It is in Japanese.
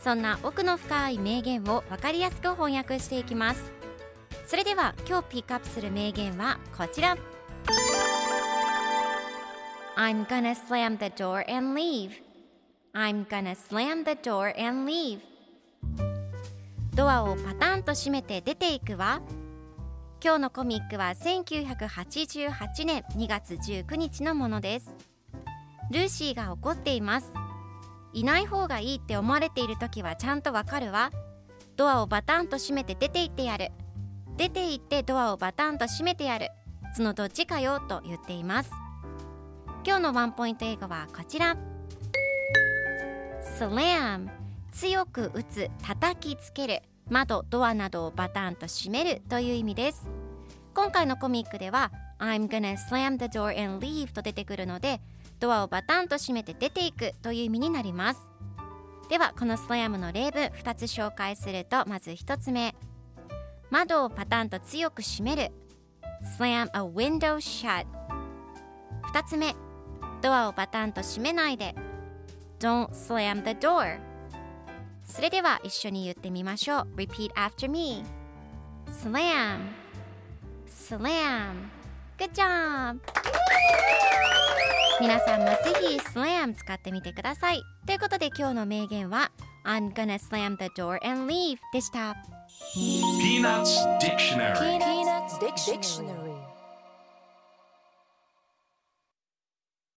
そんな奥の深い名言を分かりやすく翻訳していきます。それでは今日ピックアップする名言はこちら。I'm gonna slam the door and leave. I'm gonna slam the door and leave. ドアをパタンと閉めて出ていくわ。今日のコミックは1988年2月19日のものです。ルーシーが怒っています。いない方がいいって思われている時はちゃんとわかるわ。ドアをバタンと閉めて出て行ってやる。出て行ってドアをバタンと閉めてやる。そのどっちかよと言っています。今日のワンポイント英語はこちら。Slam 強く打つ叩きつける。窓ドアなどをバタンと閉めるという意味です。今回のコミックでは I'm gonna slam the door and leave と出てくるのでドアをバタンと閉めて出ていくという意味になります。ではこのスラムの例文2つ紹介するとまず1つ目。窓をパタンと強く閉める。Slam a window shut 2つ目。ドアをパタンと閉めないで。Don't slam the door それでは一緒に言ってみましょう。Repeat after me slam slam good job 皆さんもぜひ「slam」使ってみてください。ということで今日の名言は「I'm gonna slam the door and leave」でした「 Peaナッツ・ディクショナリー」